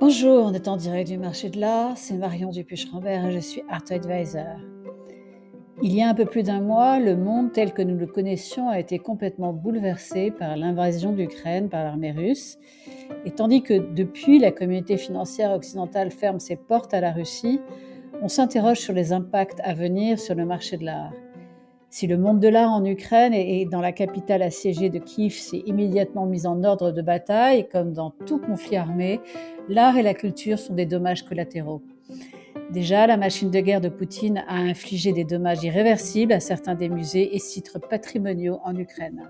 Bonjour, on est en direct du marché de l'art, c'est Marion Dupuche-Rambert et je suis Art Advisor. Il y a un peu plus d'un mois, le monde tel que nous le connaissions a été complètement bouleversé par l'invasion d'Ukraine par l'armée russe. Et tandis que depuis la communauté financière occidentale ferme ses portes à la Russie, on s'interroge sur les impacts à venir sur le marché de l'art. Si le monde de l'art en Ukraine et dans la capitale assiégée de Kiev s'est immédiatement mis en ordre de bataille, comme dans tout conflit armé, l'art et la culture sont des dommages collatéraux. Déjà, la machine de guerre de Poutine a infligé des dommages irréversibles à certains des musées et sites patrimoniaux en Ukraine.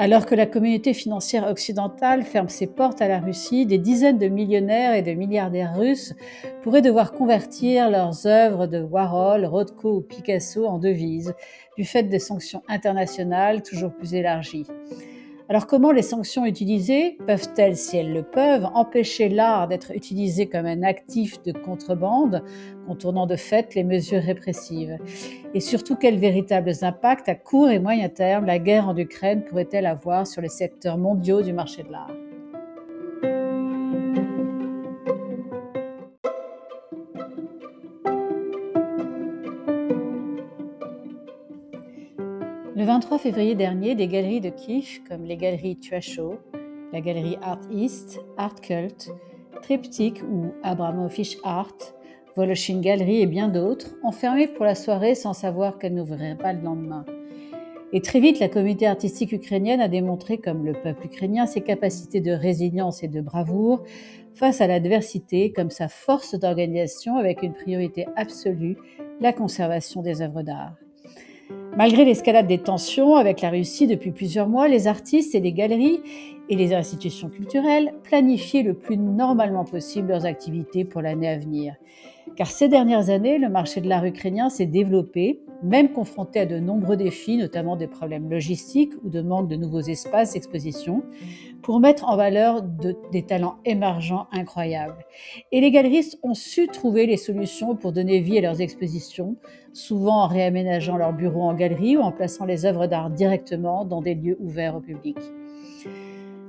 Alors que la communauté financière occidentale ferme ses portes à la Russie, des dizaines de millionnaires et de milliardaires russes pourraient devoir convertir leurs œuvres de Warhol, Rothko ou Picasso en devises, du fait des sanctions internationales toujours plus élargies. Alors comment les sanctions utilisées peuvent-elles, si elles le peuvent, empêcher l'art d'être utilisé comme un actif de contrebande, contournant de fait les mesures répressives? Et surtout, quels véritables impacts à court et moyen terme la guerre en Ukraine pourrait-elle avoir sur les secteurs mondiaux du marché de l'art? 23 février dernier, des galeries de Kiev, comme les galeries Tuacho, la galerie Art East, Art Cult, Triptych ou Abramovich Art, Voloshin Gallery et bien d'autres, ont fermé pour la soirée sans savoir qu'elles n'ouvriraient pas le lendemain. Et très vite, la communauté artistique ukrainienne a démontré, comme le peuple ukrainien, ses capacités de résilience et de bravoure face à l'adversité, comme sa force d'organisation avec une priorité absolue, la conservation des œuvres d'art. Malgré l'escalade des tensions avec la Russie depuis plusieurs mois, les artistes et les galeries et les institutions culturelles planifiaient le plus normalement possible leurs activités pour l'année à venir. Car ces dernières années, le marché de l'art ukrainien s'est développé, même confronté à de nombreux défis, notamment des problèmes logistiques ou de manque de nouveaux espaces d'exposition, pour mettre en valeur des talents émergents incroyables. Et les galeristes ont su trouver les solutions pour donner vie à leurs expositions, souvent en réaménageant leurs bureaux en galerie ou en plaçant les œuvres d'art directement dans des lieux ouverts au public.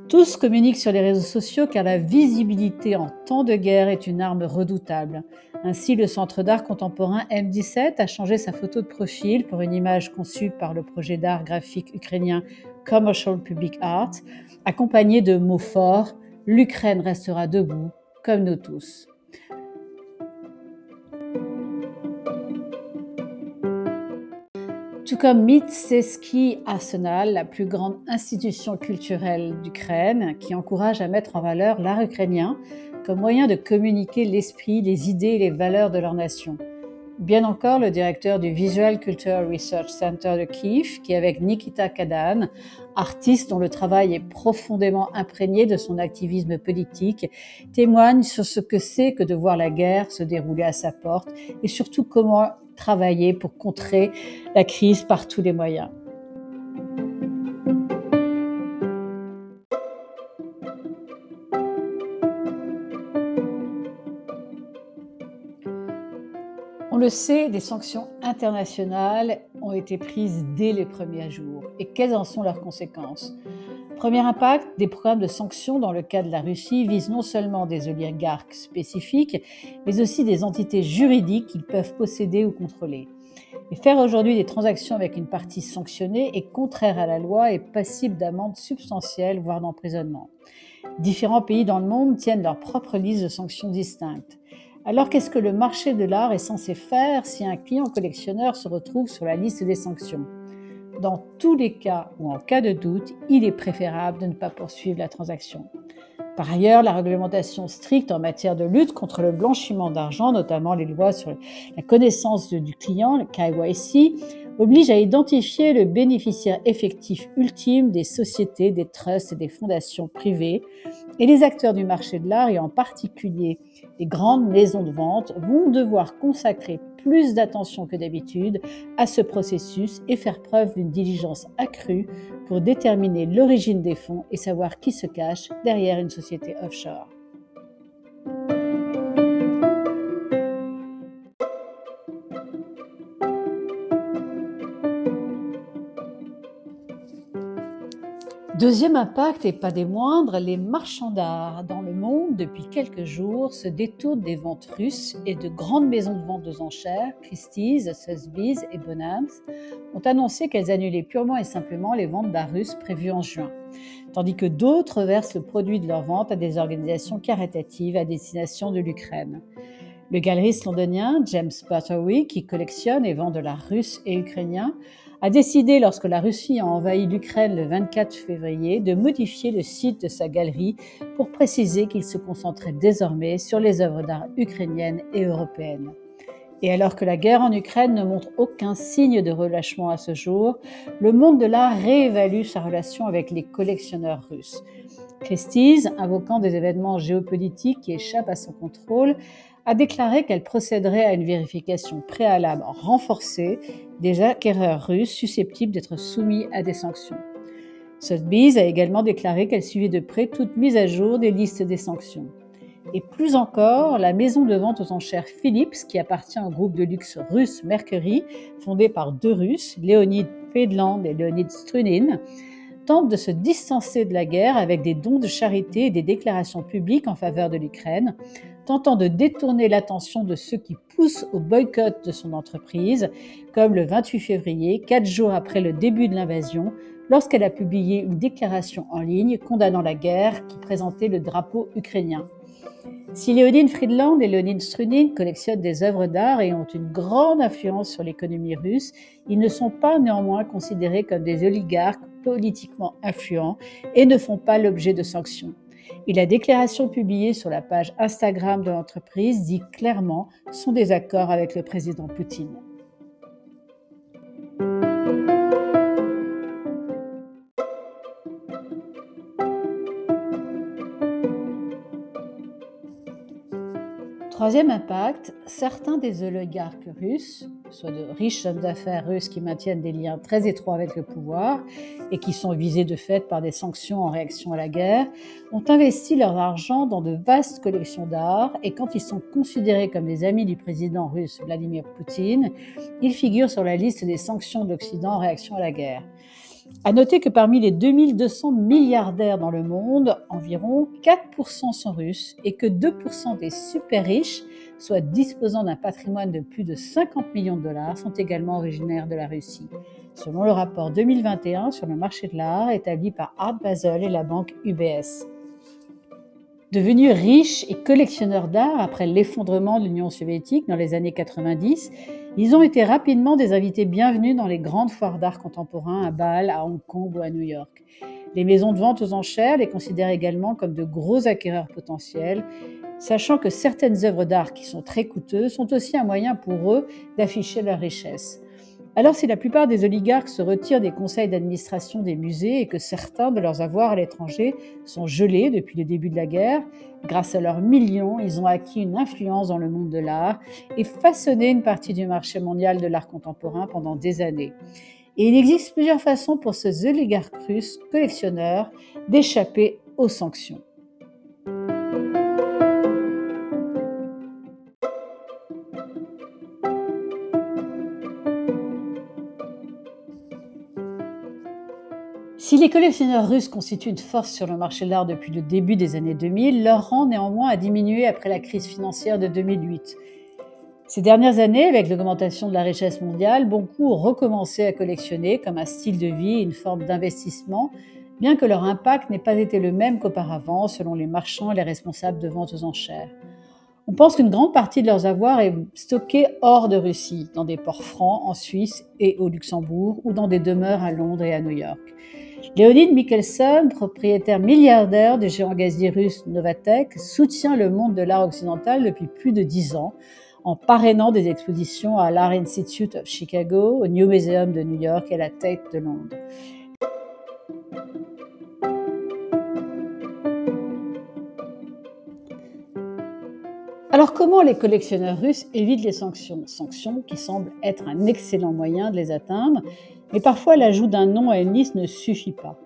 Tous communiquent sur les réseaux sociaux car la visibilité en temps de guerre est une arme redoutable. Ainsi, le Centre d'art contemporain M17 a changé sa photo de profil pour une image conçue par le projet d'art graphique ukrainien Commercial Public Art, accompagnée de mots forts L'Ukraine restera debout, comme nous tous. Tout comme Mitseski Arsenal, la plus grande institution culturelle d'Ukraine, qui encourage à mettre en valeur l'art ukrainien comme moyen de communiquer l'esprit, les idées et les valeurs de leur nation. Bien encore, le directeur du Visual Culture Research Center de Kiev, qui avec Nikita Kadan, artiste dont le travail est profondément imprégné de son activisme politique, témoigne sur ce que c'est que de voir la guerre se dérouler à sa porte et surtout comment travailler pour contrer la crise par tous les moyens. On le sait, des sanctions internationales ont été prises dès les premiers jours. Et quelles en sont leurs conséquences? Premier impact, des programmes de sanctions dans le cas de la Russie visent non seulement des oligarques spécifiques, mais aussi des entités juridiques qu'ils peuvent posséder ou contrôler. Et faire aujourd'hui des transactions avec une partie sanctionnée est contraire à la loi et passible d'amendes substantielles, voire d'emprisonnement. Différents pays dans le monde tiennent leur propre liste de sanctions distinctes. Alors qu'est-ce que le marché de l'art est censé faire si un client collectionneur se retrouve sur la liste des sanctions? Dans tous les cas ou en cas de doute, il est préférable de ne pas poursuivre la transaction. Par ailleurs, la réglementation stricte en matière de lutte contre le blanchiment d'argent, notamment les lois sur la connaissance du client, le KYC, oblige à identifier le bénéficiaire effectif ultime des sociétés, des trusts et des fondations privées. Et les acteurs du marché de l'art, et en particulier les grandes maisons de vente, vont devoir consacrer plus d'attention que d'habitude à ce processus et faire preuve d'une diligence accrue pour déterminer l'origine des fonds et savoir qui se cache derrière une société offshore. Deuxième impact, et pas des moindres, les marchands d'art dans le monde, depuis quelques jours, se détournent des ventes russes et de grandes maisons de vente aux enchères, Christie's, Sotheby's et Bonhams, ont annoncé qu'elles annulaient purement et simplement les ventes d'art russes prévues en juin, tandis que d'autres versent le produit de leurs ventes à des organisations caritatives à destination de l'Ukraine. Le galeriste londonien James Butterwick, qui collectionne et vend de l'art russe et ukrainien, a décidé, lorsque la Russie a envahi l'Ukraine le 24 février, de modifier le site de sa galerie pour préciser qu'il se concentrait désormais sur les œuvres d'art ukrainiennes et européennes. Et alors que la guerre en Ukraine ne montre aucun signe de relâchement à ce jour, le monde de l'art réévalue sa relation avec les collectionneurs russes. Christie's, invoquant des événements géopolitiques qui échappent à son contrôle, a déclaré qu'elle procéderait à une vérification préalable renforcée des acquéreurs russes susceptibles d'être soumis à des sanctions. Sotheby's a également déclaré qu'elle suivait de près toute mise à jour des listes des sanctions. Et plus encore, la maison de vente aux enchères Philips, qui appartient au groupe de luxe russe Mercury, fondé par deux Russes, Leonid Fedland et Leonid Strunin, tente de se distancer de la guerre avec des dons de charité et des déclarations publiques en faveur de l'Ukraine, tentant de détourner l'attention de ceux qui poussent au boycott de son entreprise, comme le 28 février, quatre jours après le début de l'invasion, lorsqu'elle a publié une déclaration en ligne condamnant la guerre qui présentait le drapeau ukrainien. Si Léonine Friedland et Léonine Strunin collectionnent des œuvres d'art et ont une grande influence sur l'économie russe, ils ne sont pas néanmoins considérés comme des oligarques politiquement influents et ne font pas l'objet de sanctions. Et la déclaration publiée sur la page Instagram de l'entreprise dit clairement son désaccord avec le président Poutine. Troisième impact, certains des oligarques russes, soit de riches hommes d'affaires russes qui maintiennent des liens très étroits avec le pouvoir et qui sont visés de fait par des sanctions en réaction à la guerre, ont investi leur argent dans de vastes collections d'art et quand ils sont considérés comme des amis du président russe Vladimir Poutine, ils figurent sur la liste des sanctions de l'Occident en réaction à la guerre. À noter que parmi les 2200 milliardaires dans le monde, environ 4% sont russes et que 2% des super riches, soit disposant d'un patrimoine de plus de 50 millions de dollars, sont également originaires de la Russie. Selon le rapport 2021 sur le marché de l'art établi par Art Basel et la banque UBS. Devenus riches et collectionneurs d'art après l'effondrement de l'Union soviétique dans les années 90, ils ont été rapidement des invités bienvenus dans les grandes foires d'art contemporain à Bâle, à Hong Kong ou à New York. Les maisons de vente aux enchères les considèrent également comme de gros acquéreurs potentiels, sachant que certaines œuvres d'art qui sont très coûteuses sont aussi un moyen pour eux d'afficher leur richesse. Alors si la plupart des oligarques se retirent des conseils d'administration des musées et que certains de leurs avoirs à l'étranger sont gelés depuis le début de la guerre, grâce à leurs millions, ils ont acquis une influence dans le monde de l'art et façonné une partie du marché mondial de l'art contemporain pendant des années. Et il existe plusieurs façons pour ces oligarques russes collectionneurs d'échapper aux sanctions. Si les collectionneurs russes constituent une force sur le marché de l'art depuis le début des années 2000, leur rang néanmoins a diminué après la crise financière de 2008. Ces dernières années, avec l'augmentation de la richesse mondiale, beaucoup ont recommencé à collectionner comme un style de vie une forme d'investissement, bien que leur impact n'ait pas été le même qu'auparavant selon les marchands et les responsables de vente aux enchères. On pense qu'une grande partie de leurs avoirs est stockée hors de Russie, dans des ports francs en Suisse et au Luxembourg, ou dans des demeures à Londres et à New York. Leonid Mikkelson, propriétaire milliardaire du géant gazier russe Novatek, soutient le monde de l'art occidental depuis plus de dix ans en parrainant des expositions à l'Art Institute of Chicago, au New Museum de New York et à la Tate de Londres. Alors comment les collectionneurs russes évitent les sanctions? Sanctions qui semblent être un excellent moyen de les atteindre, mais parfois l'ajout d'un nom à une liste ne suffit pas.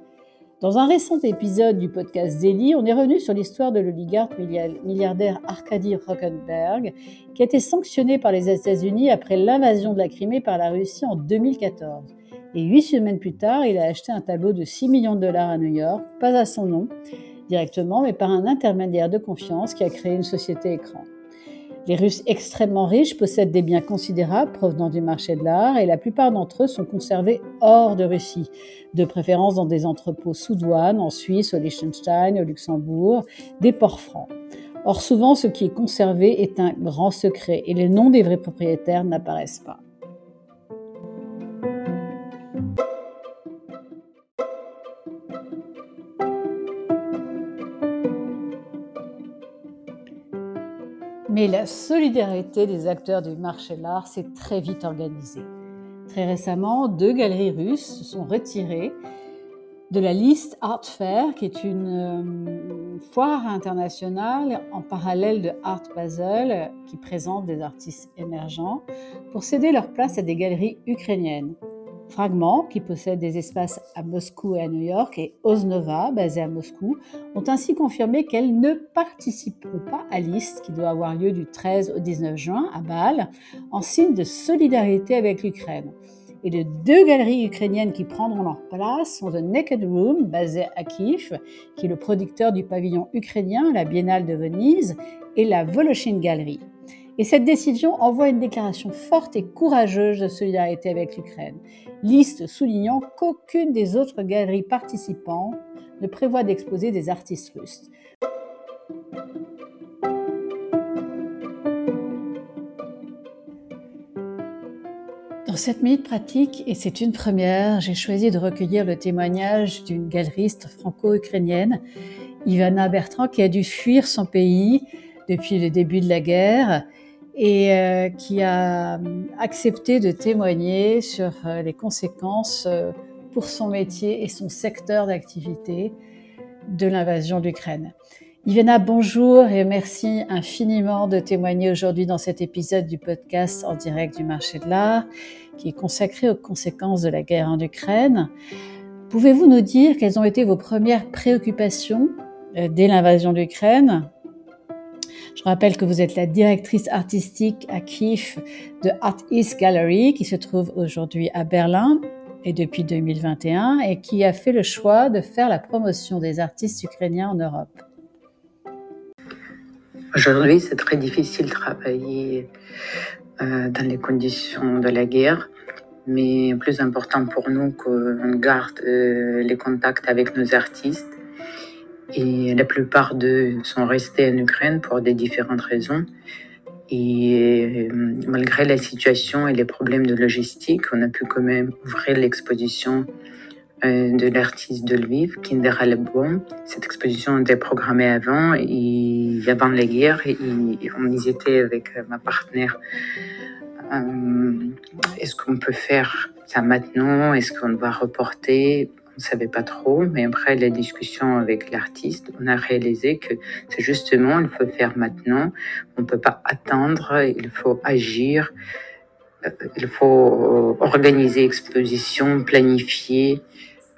Dans un récent épisode du podcast Daily, on est revenu sur l'histoire de l'oligarque milliardaire Arkady Rockenberg, qui a été sanctionné par les États-Unis après l'invasion de la Crimée par la Russie en 2014. Et huit semaines plus tard, il a acheté un tableau de 6 millions de dollars à New York, pas à son nom directement, mais par un intermédiaire de confiance qui a créé une société écran. Les Russes extrêmement riches possèdent des biens considérables provenant du marché de l'art et la plupart d'entre eux sont conservés hors de Russie, de préférence dans des entrepôts sous douane en Suisse, au Liechtenstein, au Luxembourg, des ports francs. Or souvent ce qui est conservé est un grand secret et les noms des vrais propriétaires n'apparaissent pas. Mais la solidarité des acteurs du marché de l'art s'est très vite organisée. Très récemment, deux galeries russes se sont retirées de la liste Art Fair, qui est une euh, foire internationale en parallèle de Art Basel, qui présente des artistes émergents, pour céder leur place à des galeries ukrainiennes. Fragment, qui possède des espaces à Moscou et à New York, et Osnova, basée à Moscou, ont ainsi confirmé qu'elles ne participeront pas à l'IST qui doit avoir lieu du 13 au 19 juin à Bâle, en signe de solidarité avec l'Ukraine. Et les deux galeries ukrainiennes qui prendront leur place sont The Naked Room, basée à Kiev, qui est le producteur du pavillon ukrainien, la Biennale de Venise, et la Voloshin Gallery. Et cette décision envoie une déclaration forte et courageuse de solidarité avec l'Ukraine, liste soulignant qu'aucune des autres galeries participantes ne prévoit d'exposer des artistes russes. Dans cette minute pratique, et c'est une première, j'ai choisi de recueillir le témoignage d'une galeriste franco-ukrainienne, Ivana Bertrand, qui a dû fuir son pays depuis le début de la guerre et euh, qui a euh, accepté de témoigner sur euh, les conséquences pour son métier et son secteur d'activité de l'invasion de l'Ukraine. Ivana, bonjour et merci infiniment de témoigner aujourd'hui dans cet épisode du podcast en direct du marché de l'art qui est consacré aux conséquences de la guerre en Ukraine. Pouvez-vous nous dire quelles ont été vos premières préoccupations dès l'invasion de l'Ukraine? Je rappelle que vous êtes la directrice artistique à Kiev de Art East Gallery qui se trouve aujourd'hui à Berlin et depuis 2021 et qui a fait le choix de faire la promotion des artistes ukrainiens en Europe. Aujourd'hui, c'est très difficile de travailler euh, dans les conditions de la guerre, mais plus important pour nous qu'on garde euh, les contacts avec nos artistes et la plupart d'eux sont restés en Ukraine pour des différentes raisons. Et euh, malgré la situation et les problèmes de logistique, on a pu quand même ouvrir l'exposition euh, de l'artiste de Lviv, Kinder Album. Cette exposition était programmée avant, avant la guerre, et on y était avec ma partenaire. Euh, est-ce qu'on peut faire ça maintenant? Est-ce qu'on doit reporter? On ne savait pas trop, mais après la discussion avec l'artiste, on a réalisé que c'est justement, il faut faire maintenant, on ne peut pas attendre, il faut agir, euh, il faut organiser expositions, planifier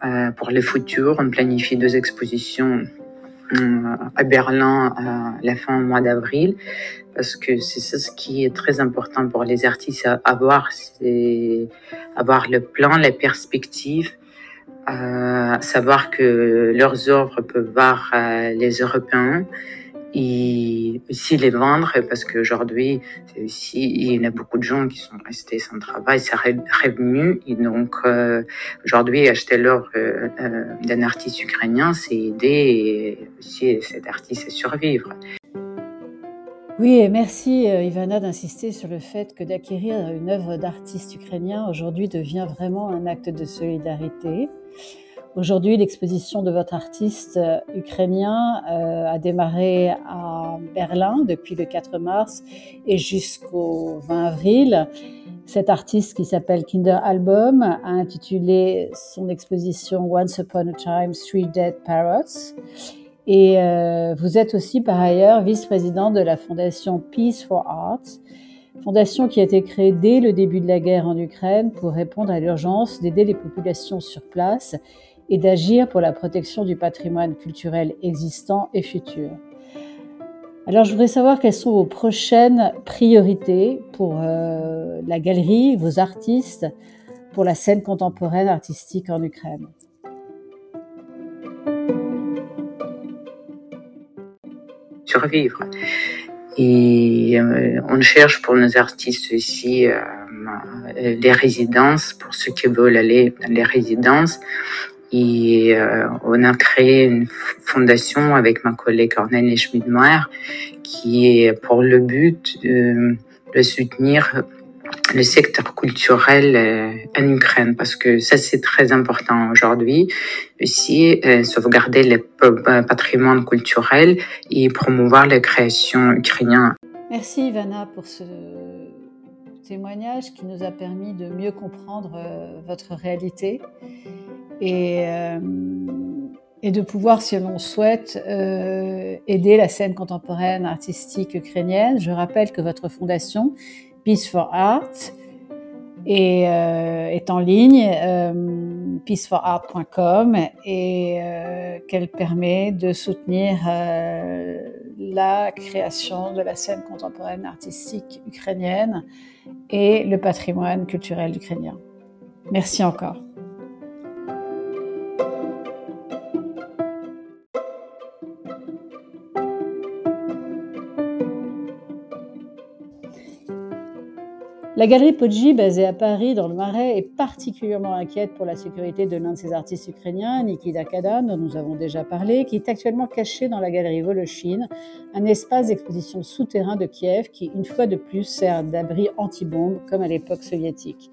euh, pour le futur. On planifie deux expositions euh, à Berlin à la fin du mois d'avril parce que c'est ça ce qui est très important pour les artistes avoir, avoir le plan, la perspective à savoir que leurs œuvres peuvent voir euh, les Européens et aussi les vendre parce qu'aujourd'hui, il y a beaucoup de gens qui sont restés sans travail, c'est revenu. Et donc, euh, aujourd'hui, acheter l'œuvre euh, d'un artiste ukrainien, c'est aider aussi cet artiste à survivre. Oui, et merci Ivana d'insister sur le fait que d'acquérir une œuvre d'artiste ukrainien aujourd'hui devient vraiment un acte de solidarité. Aujourd'hui, l'exposition de votre artiste euh, ukrainien euh, a démarré à Berlin depuis le 4 mars et jusqu'au 20 avril. Cet artiste qui s'appelle Kinder Album a intitulé son exposition Once Upon a Time, Three Dead Parrots. Et euh, vous êtes aussi par ailleurs vice-président de la fondation Peace for Art, fondation qui a été créée dès le début de la guerre en Ukraine pour répondre à l'urgence d'aider les populations sur place et d'agir pour la protection du patrimoine culturel existant et futur. Alors je voudrais savoir quelles sont vos prochaines priorités pour euh, la galerie, vos artistes, pour la scène contemporaine artistique en Ukraine. Survivre. Et euh, on cherche pour nos artistes aussi euh, les résidences, pour ceux qui veulent aller dans les résidences. Et euh, on a créé une fondation avec ma collègue Cornelia Schmidmeier qui est pour le but de soutenir le secteur culturel euh, en Ukraine parce que ça c'est très important aujourd'hui aussi euh, sauvegarder le euh, patrimoine culturel et promouvoir la création ukrainienne. Merci Ivana pour ce témoignage qui nous a permis de mieux comprendre votre réalité et de pouvoir, si l'on souhaite, aider la scène contemporaine artistique ukrainienne. Je rappelle que votre fondation Peace for Art euh, est en ligne, euh, peaceforart.com, et euh, qu'elle permet de soutenir la création de la scène contemporaine artistique ukrainienne et le patrimoine culturel ukrainien. Merci encore. La galerie Poggi, basée à Paris, dans le Marais, est particulièrement inquiète pour la sécurité de l'un de ses artistes ukrainiens, Nikita Kadan, dont nous avons déjà parlé, qui est actuellement caché dans la galerie Voloshin, un espace d'exposition souterrain de Kiev qui, une fois de plus, sert d'abri anti-bombe, comme à l'époque soviétique.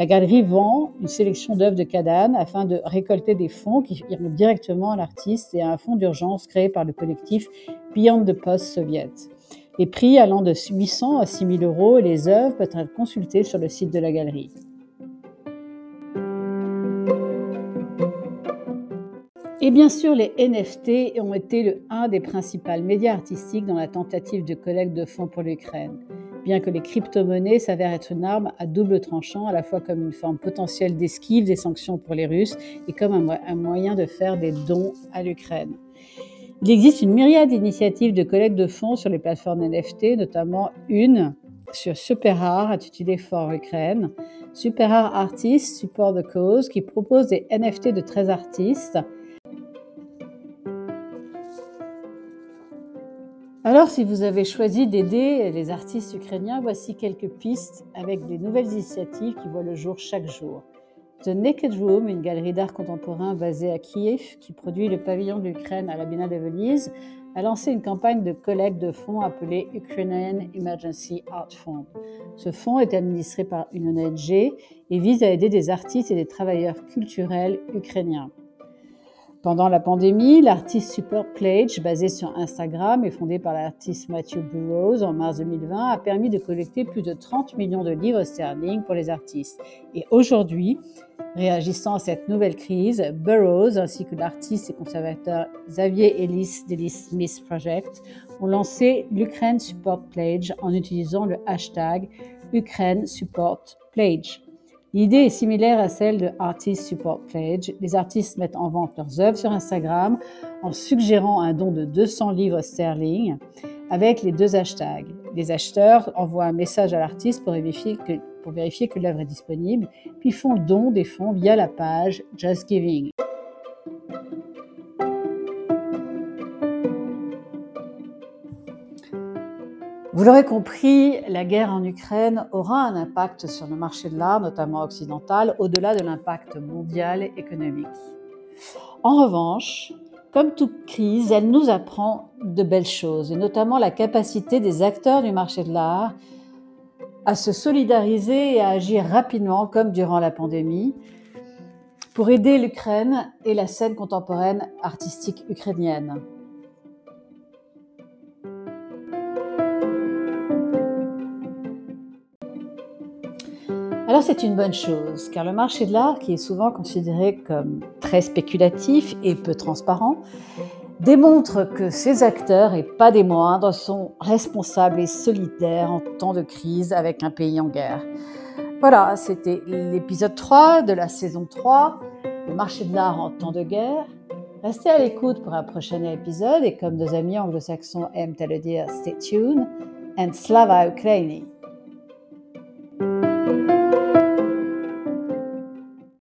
La galerie vend une sélection d'œuvres de Kadan afin de récolter des fonds qui iront directement à l'artiste et à un fonds d'urgence créé par le collectif Beyond the Post-Soviet. Les prix allant de 800 à 6000 euros et les œuvres peuvent être consultées sur le site de la galerie. Et bien sûr, les NFT ont été le, un des principaux médias artistiques dans la tentative de collecte de fonds pour l'Ukraine, bien que les crypto-monnaies s'avèrent être une arme à double tranchant, à la fois comme une forme potentielle d'esquive des sanctions pour les Russes et comme un moyen de faire des dons à l'Ukraine. Il existe une myriade d'initiatives de collecte de fonds sur les plateformes NFT, notamment une sur SuperArt, intitulée For Ukraine. SuperArt Artists Support the Cause, qui propose des NFT de 13 artistes. Alors, si vous avez choisi d'aider les artistes ukrainiens, voici quelques pistes avec des nouvelles initiatives qui voient le jour chaque jour. The Naked Room, une galerie d'art contemporain basée à Kiev qui produit le pavillon d'Ukraine à la Biennale de Venise, a lancé une campagne de collecte de fonds appelée Ukrainian Emergency Art Fund. Ce fonds est administré par une ONG et vise à aider des artistes et des travailleurs culturels ukrainiens. Pendant la pandémie, l'artiste Super Pledge, basé sur Instagram et fondé par l'artiste Matthew Burrows en mars 2020, a permis de collecter plus de 30 millions de livres sterling pour les artistes. Et aujourd'hui, réagissant à cette nouvelle crise, Burrows ainsi que l'artiste et conservateur Xavier Ellis d'Ellis Smith Project ont lancé l'Ukraine Support Pledge en utilisant le hashtag Ukraine Support Pledge. L'idée est similaire à celle de Artist Support Pledge. Les artistes mettent en vente leurs œuvres sur Instagram en suggérant un don de 200 livres sterling avec les deux hashtags. Les acheteurs envoient un message à l'artiste pour vérifier que, l'œuvre est disponible, puis font don des fonds via la page Just Giving. Vous l'aurez compris, la guerre en Ukraine aura un impact sur le marché de l'art, notamment occidental, au-delà de l'impact mondial et économique. En revanche, comme toute crise, elle nous apprend de belles choses, et notamment la capacité des acteurs du marché de l'art à se solidariser et à agir rapidement, comme durant la pandémie, pour aider l'Ukraine et la scène contemporaine artistique ukrainienne. C'est une bonne chose, car le marché de l'art, qui est souvent considéré comme très spéculatif et peu transparent, démontre que ces acteurs, et pas des moindres, sont responsables et solidaires en temps de crise avec un pays en guerre. Voilà, c'était l'épisode 3 de la saison 3, le marché de l'art en temps de guerre. Restez à l'écoute pour un prochain épisode et comme nos amis anglo-saxons aiment à le dire, stay tuned and slava Ukraini.